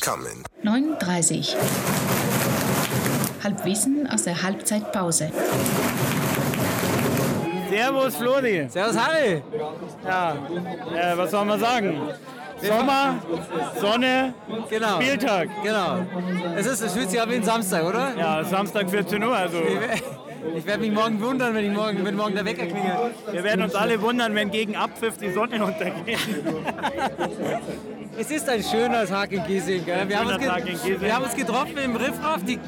coming. 9.30 Halbwissen aus der Halbzeitpause. Servus Flori. Servus Harry. Ja, äh, was soll man sagen? Sommer, Sonne, Genau. Spieltag. Genau. Es ist, es fühlt sich an wie ein Samstag, oder? Ja, Samstag 14 Uhr. Also Ich werde mich morgen wundern, wenn, ich morgen, wenn morgen der Wecker klingelt. wir werden uns alle wundern, wenn gegen Abpfiff die Sonne untergeht. Es ist ein schöner Tag in Giesing. Gell? Wir, haben uns Tag in Giesing. wir haben uns getroffen im Riffraff, die,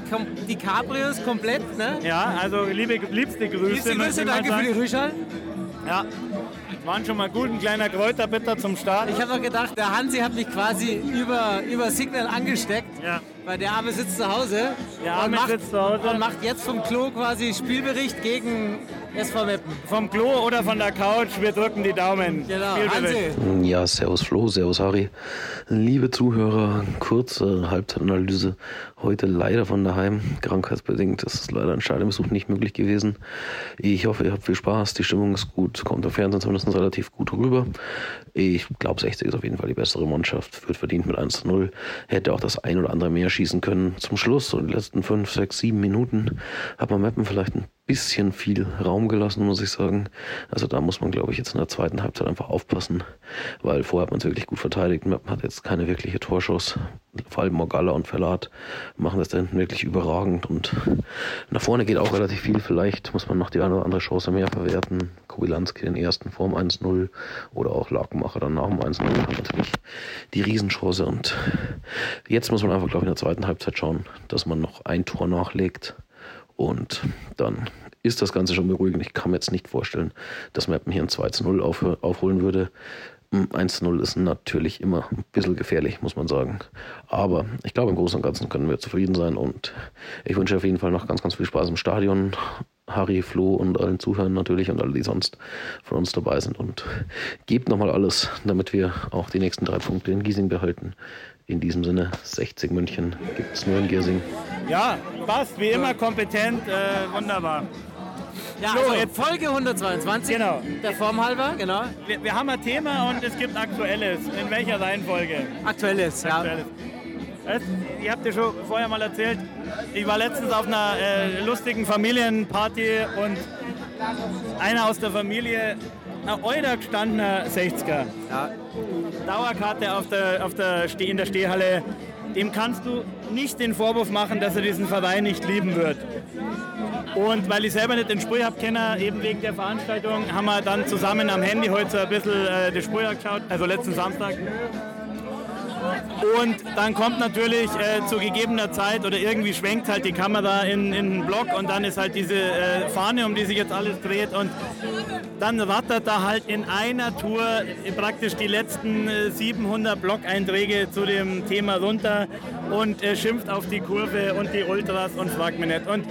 die Cabrios komplett. Ne? Ja, also liebe, liebste Grüße. Liebste Grüße, danke für die sagen. Rüschel. Ja, waren schon mal gut, ein kleiner Kräuterbitter zum Start. Ich habe noch gedacht, der Hansi hat mich quasi über, über Signal angesteckt, Ja. weil der Arme sitzt zu Hause. Der Arme macht, sitzt zu Hause. Und macht jetzt vom Klo quasi Spielbericht gegen SV Meppen. Vom Klo oder von der Couch, wir drücken die Daumen. Genau. Hansi. Ja, servus Flo, servus Harry. Liebe Zuhörer, kurze Halbzeitanalyse. Heute leider von daheim, krankheitsbedingt. Es ist leider ein Stadionbesuch nicht möglich gewesen. Ich hoffe, ihr habt viel Spaß, die Stimmung ist gut, kommt im Fernsehen zumindest relativ gut rüber. Ich glaube, 60 ist auf jeden Fall die bessere Mannschaft, wird verdient mit 1 zu 0. Hätte auch das ein oder andere mehr schießen können. Zum Schluss, so die letzten 5, 6, 7 Minuten, hat man Meppen vielleicht ein bisschen viel Raum gelassen, muss ich sagen. Also da muss man, glaube ich, jetzt in der zweiten Halbzeit einfach aufpassen, weil vorher hat man es wirklich gut verteidigt. Meppen hat jetzt keine wirkliche Torschuss. Vor allem Morgalla und Verlat machen das da hinten wirklich überragend und nach vorne geht auch relativ viel. Vielleicht muss man noch die eine oder andere Chance mehr verwerten. Kobylanski den ersten Form 1-0 oder auch Lakenmacher dann nach dem 1-0 hat natürlich die Riesenchance und jetzt muss man einfach, glaube ich, in der zweiten Halbzeit schauen, dass man noch ein Tor nachlegt und dann ist das Ganze schon beruhigend. Ich kann mir jetzt nicht vorstellen, dass Meppen hier ein 2 zu 0 auf, aufholen würde. Mm, 1 zu 0 ist natürlich immer ein bisschen gefährlich, muss man sagen. Aber ich glaube, im Großen und Ganzen können wir zufrieden sein und ich wünsche auf jeden Fall noch ganz, ganz viel Spaß im Stadion. Harry, Flo und allen Zuhörern natürlich und alle, die sonst von uns dabei sind. Und gebt nochmal alles, damit wir auch die nächsten drei Punkte in Giesing behalten. In diesem Sinne, 60 München gibt es nur in Giesing. Ja, passt, wie immer kompetent, äh, wunderbar. Ja, also jetzt- Folge 122. Genau. Der Form halber, genau. Wir, wir haben ein Thema und es gibt Aktuelles. In welcher Reihenfolge? Aktuelles, ja. Aktuelles. Weißt, ihr habt ja schon vorher mal erzählt, ich war letztens auf einer äh, lustigen Familienparty und einer aus der Familie, ein eurer gestandener 60er, Ja. Dauerkarte auf der, auf der in der Stehhalle, dem kannst du nicht den Vorwurf machen, dass er diesen Verein nicht lieben wird. Und weil ich selber nicht den Sprüh habe, kenne eben wegen der Veranstaltung, haben wir dann zusammen am Handy heute so ein bisschen äh, die Sprüh geschaut, also letzten Samstag. Und dann kommt natürlich äh, zu gegebener Zeit oder irgendwie schwenkt halt die Kamera in, in den Block und dann ist halt diese äh, Fahne, um die sich jetzt alles dreht und dann rattert da halt in einer Tour praktisch die letzten äh, 700 Blog-Einträge zu dem Thema runter und äh, schimpft auf die Kurve und die Ultras und fragt mich nicht. Und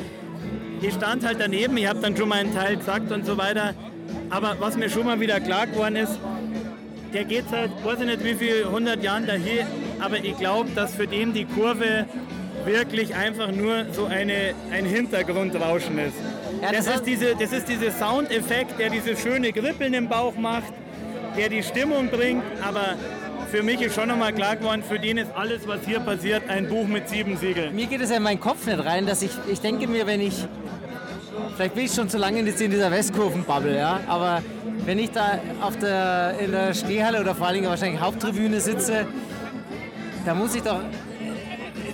ich stand halt daneben, ich habe dann schon meinen Teil gesagt und so weiter. Aber was mir schon mal wieder klar geworden ist, der geht seit, weiß ich nicht wie viel, 100 Jahren dahin, aber ich glaube, dass für den die Kurve wirklich einfach nur so eine, ein Hintergrundrauschen ist. Ja, das das, ist diese, das ist dieser Soundeffekt, der dieses schöne Kribbeln im Bauch macht, der die Stimmung bringt, aber für mich ist schon nochmal klar geworden, für den ist alles, was hier passiert, ein Buch mit sieben Siegeln. Mir geht es ja in meinen Kopf nicht rein, dass ich, ich denke mir, wenn ich, vielleicht bin ich schon zu lange in dieser Westkurven-Bubble, ja, aber wenn ich da auf der, in der Stehhalle oder vor allen Dingen wahrscheinlich Haupttribüne sitze, da muss ich doch,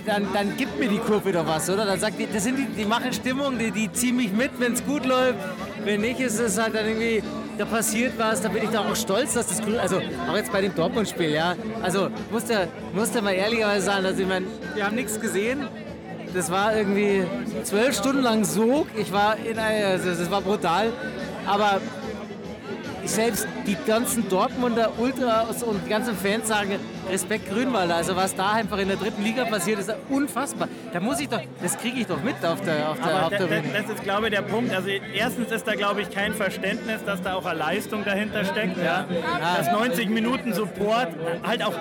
dann, dann gibt mir die Kurve doch was, oder? Dann sagt die, das sind die, die machen Stimmung, die, die ziehen mich mit, wenn es gut läuft. Wenn nicht, ist es halt dann irgendwie, da passiert was, da bin ich doch auch stolz, dass das grün, also auch jetzt bei dem Dortmund-Spiel, ja. Also musste, musste mal ehrlicherweise sagen, dass ich meine, wir haben nichts gesehen. Das war irgendwie zwölf Stunden lang Sog. Ich war in einer, also das war brutal. Aber selbst die ganzen Dortmunder Ultras und die ganzen Fans sagen Respekt Grünwalder. Also was da einfach in der dritten Liga passiert, ist unfassbar. Da muss ich doch, das kriege ich doch mit auf der, auf der Aber da, Haupttribüne. da, das ist, glaube ich, der Punkt. Also erstens ist da, glaube ich, kein Verständnis, dass da auch eine Leistung dahinter steckt. Ja. Dass 90 Minuten Support halt auch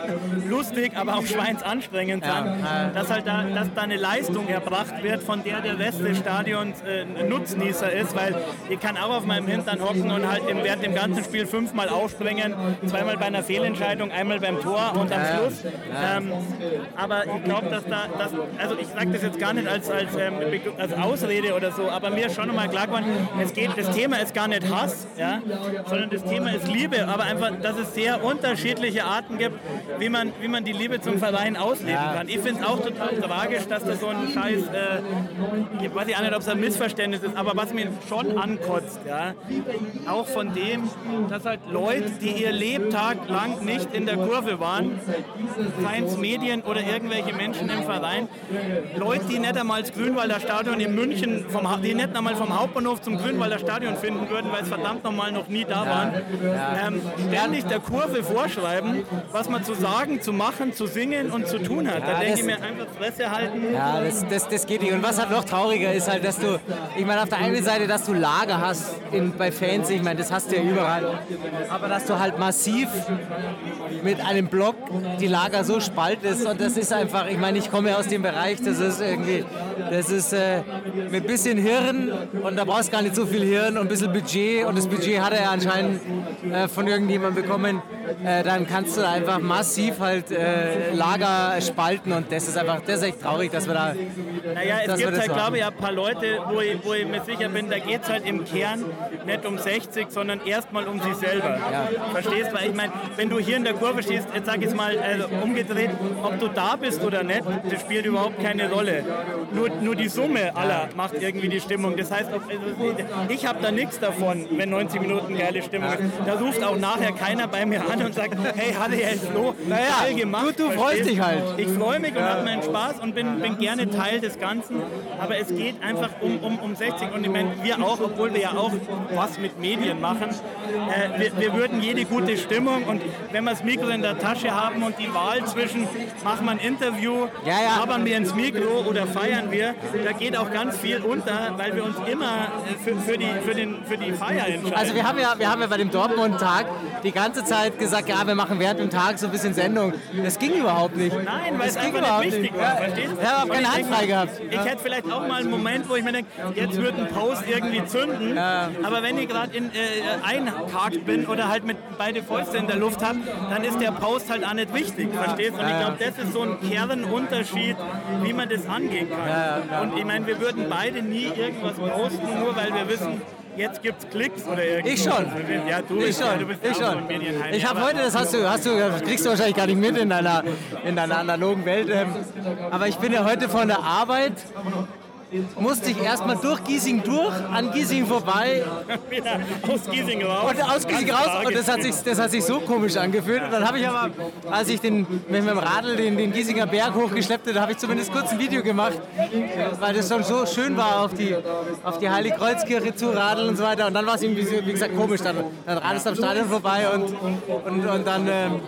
lustig, aber auch schweinsanstrengend Ja. sind. Ja. Dass halt da, dass da eine Leistung erbracht wird, von der der Rest des Stadions äh, Nutznießer ist, weil ich kann auch auf meinem Hintern hocken und halt im, während dem ganzen Spiel fünfmal aufspringen, zweimal bei einer Fehlentscheidung, einmal beim Tor und am Schluss. Ähm, aber ich glaube, dass da, dass, also ich sage das jetzt gar nicht als, als, ähm, als Ausrede oder so, aber mir ist schon nochmal klar geworden, es geht, das Thema ist gar nicht Hass, ja, sondern das Thema ist Liebe, aber einfach, dass es sehr unterschiedliche Arten gibt, wie man, wie man die Liebe zum Verein ausleben kann. Ich finde es auch total tragisch, dass da so ein Scheiß, äh, ich weiß ja nicht, ob es ein Missverständnis ist, aber was mir schon ankotzt, ja, auch von dem, dass halt Leute, die ihr Lebtag lang nicht in der Kurve waren, Vereins Medien oder irgendwelche Menschen im Verein, Leute, die nicht einmal das Grünwalder Stadion in München, vom, die nicht einmal vom Hauptbahnhof zum Grünwalder Stadion finden würden, weil es verdammt nochmal noch nie da waren, ähm, ständig der Kurve vorschreiben, was man zu sagen, zu machen, zu singen und zu tun hat. da denke ich mir einfach Fresse halten. Ja, das, das, das geht nicht. Und was halt noch trauriger ist halt, dass du, ich meine, auf der einen Seite, dass du Lager hast in, bei Fans, ich meine, das hast du ja überall, aber dass du halt massiv mit einem Block die Lager so spaltest und das ist einfach, ich meine, ich komme aus dem Bereich, das ist irgendwie, das ist äh, mit ein bisschen Hirn und da brauchst du gar nicht so viel Hirn und ein bisschen Budget und das Budget hat er ja anscheinend äh, von irgendjemandem bekommen, äh, dann kannst du einfach massiv halt äh, Lager spalten und das ist einfach, das ist echt traurig, dass wir da. Naja, es gibt halt, glaube ich, ein paar Leute, wo ich, wo ich mir sicher bin, da geht es halt im Kern nicht um 60, sondern erstmal um sich selber. Ja. Verstehst du? Weil ich meine, wenn du hier in der Kurve stehst, jetzt sag ich mal also umgedreht, ob du da bist oder nicht, das spielt überhaupt keine Rolle. Nur, nur die Summe aller macht irgendwie die Stimmung. Das heißt, also ich habe da nichts davon, wenn 90 Minuten geile Stimmung ist. Da ruft auch nachher keiner bei mir an und sagt, hey, Halle, hey, Flo, naja, geil gemacht. Du, du freust dich halt. Ich freue mich und habe meinen Spaß und bin, bin gerne Teil des Ganzen. Aber es geht einfach um, um, um 60 und ich meine, wir auch, obwohl wir ja auch was mit Medien machen, äh, wir, wir würden jede gute Stimmung und wenn wir das Mikro in der Tasche haben und die Wahl zwischen machen wir ein Interview, ja, ja. labern wir ins Mikro oder feiern wir, da geht auch ganz viel unter, weil wir uns immer für, für, die, für, den, für die Feier entscheiden. Also wir haben ja, wir haben ja bei dem Dortmund-Tag die ganze Zeit gesagt, ja, wir machen während dem Tag so ein bisschen Sendung. Das ging überhaupt nicht. Nein, weil das es einfach nicht wichtig war, verstehst du? Ich habe keine Hand frei Ich hätte vielleicht auch mal einen Moment, wo ich mir denke, jetzt wird ein Post irgendwie zünden, ja. aber wenn ich gerade äh, einhakt bin oder halt mit beide Fäuste in der Luft habe, dann ist der Post halt auch nicht wichtig, verstehst du? Und ich glaube, das ist so ein Kernunterschied, wie man das angehen kann. Und ich meine, wir würden beide nie irgendwas posten, nur weil wir wissen, jetzt gibt es Klicks oder irgendwas. Ich schon. Ja, du, ich bist, schon. du bist ich schon. Ich habe heute, das hast du, hast du, kriegst du wahrscheinlich gar nicht mit in deiner, in deiner analogen Welt. Ähm, aber ich bin ja heute von der Arbeit musste ich erstmal durch Giesing durch, an Giesing vorbei. Wieder aus Giesing raus. Und aus Giesing raus. Und das hat, sich, das hat sich so komisch angefühlt. Und dann habe ich aber, als ich den, mit dem Radl den, den Giesinger Berg hochgeschleppt habe, habe ich zumindest kurz ein Video gemacht, weil das schon so schön war, auf die, auf die Heiligkreuzkirche zu radeln und so weiter. Und dann war es irgendwie, wie gesagt, komisch. Dann, dann radest du am Stadion vorbei und, und, und dann... Ähm,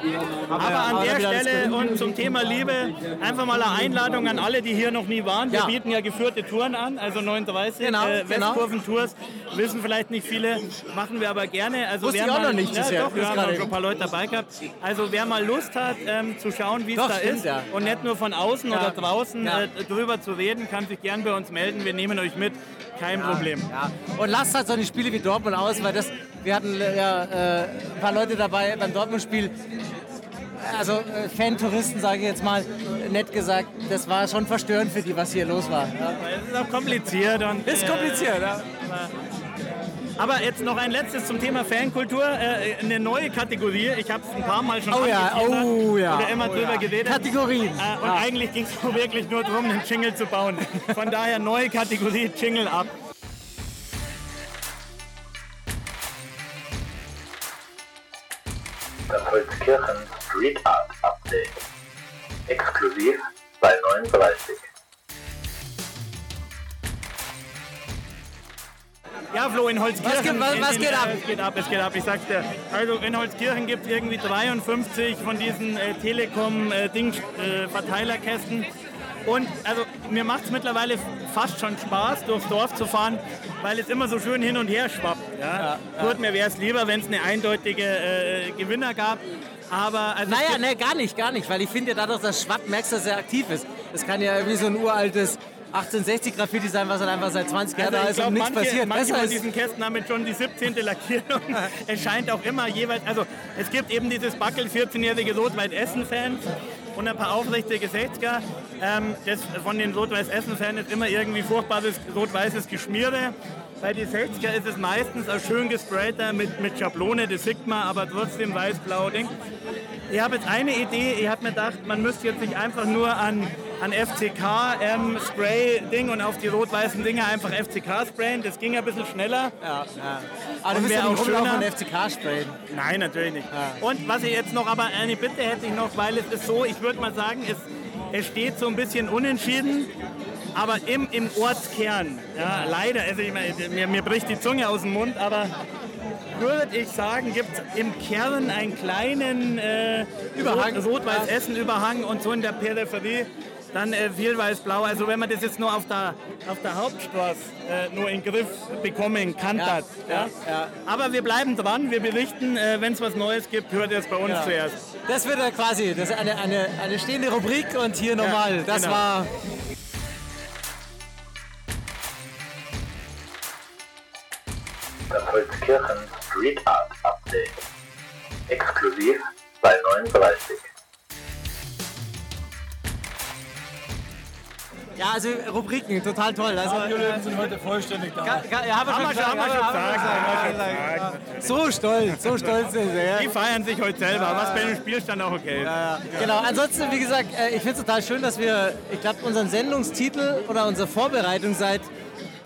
aber an der Stelle und zum Thema Liebe einfach mal eine Einladung an alle, die hier noch nie waren. Wir ja. bieten ja geführte Touren an, also 39 genau, äh, genau. Westkurven-Tours. Wissen vielleicht nicht viele, machen wir aber gerne. Also Wusste ich auch mal, noch nicht. Ja, doch, wir haben auch schon ein paar Leute dabei gehabt. Also wer mal Lust hat, ähm, zu schauen, wie es da stimmt, ist ja. und nicht nur von außen ja. oder draußen äh, drüber zu reden, kann sich gern bei uns melden. Wir nehmen euch mit, kein Problem. Und lasst halt so eine Spiele wie Dortmund aus, weil das, wir hatten äh, ja äh, ein paar Leute dabei beim Dortmund-Spiel also äh, Fan-Touristen, sage ich jetzt mal, nett gesagt, das war schon verstörend für die, was hier los war. Ja. Es ist auch kompliziert. Und, ist kompliziert, ja. Aber jetzt noch ein letztes zum Thema Fankultur. Äh, eine neue Kategorie. Ich habe es ein paar Mal schon oh ja, oh ja, oder immer oh drüber ja. geredet. Kategorien. Äh, und ja. eigentlich ging es wirklich nur darum, einen Jingle zu bauen. Von daher neue Kategorie, Jingle ab. Holzkirchen Street Art Update. Exklusiv bei 39. Ja, Flo, in Holzkirchen. Was geht, was, was in, geht ab? Es geht ab, es geht ab. Ich sag's dir. Also in Holzkirchen gibt es irgendwie 53 von diesen äh, Telekom-Verteilerkästen. Äh, und also mir macht es mittlerweile fast schon Spaß, durchs Dorf zu fahren, weil es immer so schön hin und her schwappt. Ja? Ja, ja. Gut, mir wäre es lieber, wenn es eine eindeutige äh, Gewinner gab. Aber also naja, ne, gar nicht, gar nicht, weil ich finde dadurch, dass Schwapp merkst, dass er aktiv ist. Das kann ja wie so ein uraltes 1860 Graffiti sein, was dann einfach seit 20 Jahren Also da ist glaube, und nichts manche, passiert. manche Besser von diesen Kästen haben jetzt schon die 17. Lackierung. es scheint auch immer jeweils, also es gibt eben dieses Backel 14-jährige Rot-Weiß-Essen-Fans und ein paar aufrichtige 60er. Ähm, das von den Rot-Weiß-Essen-Fans ist immer irgendwie furchtbares rot-weißes Geschmiere. Bei den 60er ist es meistens ein schön gesprayter mit, mit Schablone, das sieht man, aber trotzdem weiß-blau Ding. Ich habe jetzt eine Idee, ich habe mir gedacht, man müsste jetzt nicht einfach nur an, an FCK ähm, Spray Ding und auf die rot-weißen Dinger einfach FCK sprayen, das ging ein bisschen schneller. ja, ja. Aber du Und bist wär ja auch schöner. und FCK sprayen. Nein, natürlich nicht. Und was ich jetzt noch, aber eine Bitte hätte ich noch, weil es ist so, ich würde mal sagen, es, es steht so ein bisschen unentschieden, aber im, im Ortskern, ja, leider, also ich meine, mir, mir bricht die Zunge aus dem Mund, aber würde ich sagen, gibt es im Kern einen kleinen äh, Überhang. Rot- Rot-Weiß-Essen-Überhang und so in der Peripherie dann äh, viel weiß-blau. Also wenn man das jetzt nur auf der, auf der Hauptstraße äh, nur in den Griff bekommen kann, Ja, das, ja, ja. Aber wir bleiben dran, wir berichten, äh, wenn es was Neues gibt, hört ihr es bei uns Ja. zuerst. Das wird ja quasi das ist eine, eine, eine stehende Rubrik und hier nochmal. Das genau. war Das Holzkirchen Street Art Update. Exklusiv bei 39. Ja, also Rubriken, total toll. Also, äh, sind heute vollständig da. ga- ga- ja, haben wir schon gesagt, haben wir schon gesagt, ja. So stolz, so stolz sind sie. Ja. Die feiern sich heute selber, was bei dem Spielstand auch okay ist. Genau, ansonsten, wie gesagt, äh, ich finde es total schön, dass wir, ich glaube, unseren Sendungstitel oder unsere Vorbereitung seit,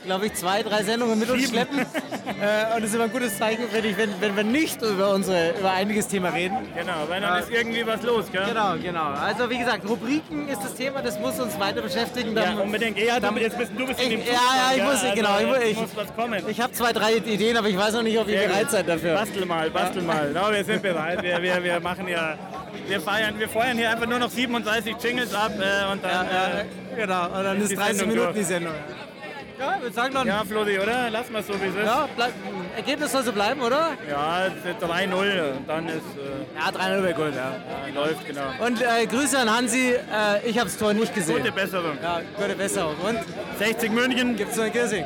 glaube ich, zwei, drei Sendungen mit uns schleppen. äh, und das ist immer ein gutes Zeichen, finde ich, wenn, wenn wir nicht über, unsere, über einiges Thema reden. Genau, weil dann ist irgendwie was los, gell? Genau, genau. Also wie gesagt, Rubriken ist das Thema, das muss uns weiter beschäftigen. Ja, Dann- unbedingt. Ja, du, jetzt bist, du bist in dem Ich- ja, ja, ich muss- Also, genau, ich ich- muss was kommen. Ich habe zwei, drei Ideen, aber ich weiß noch nicht, ob ihr bereit seid dafür. Bastel mal, bastel mal. Ja, wir sind bereit. Wir, wir, wir machen ja, wir feiern, wir feuern hier einfach nur noch 37 Jingles ab äh, und dann. Ja, äh, ja, genau, und dann ist ist die 30 Sendung Minuten durch. die Sendung. Ja, ich würde sagen dann, ja, ja, Flori, oder? Lass mal so, wie es ist. bleib, Ergebnis soll so bleiben, oder? Ja, es ist 3-0 und dann ist, äh, Ja, 3-0 wäre gut, ja. ja, läuft, genau. Und äh, Grüße an Hansi, äh, ich habe das Tor nicht gesehen. Gute Besserung. Ja, gute Besserung. Und 60 München. gibt's noch ein Kirsing?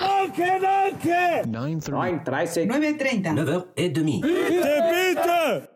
Danke, danke! 9.30. 9.30. 9h30. Bitte, bitte!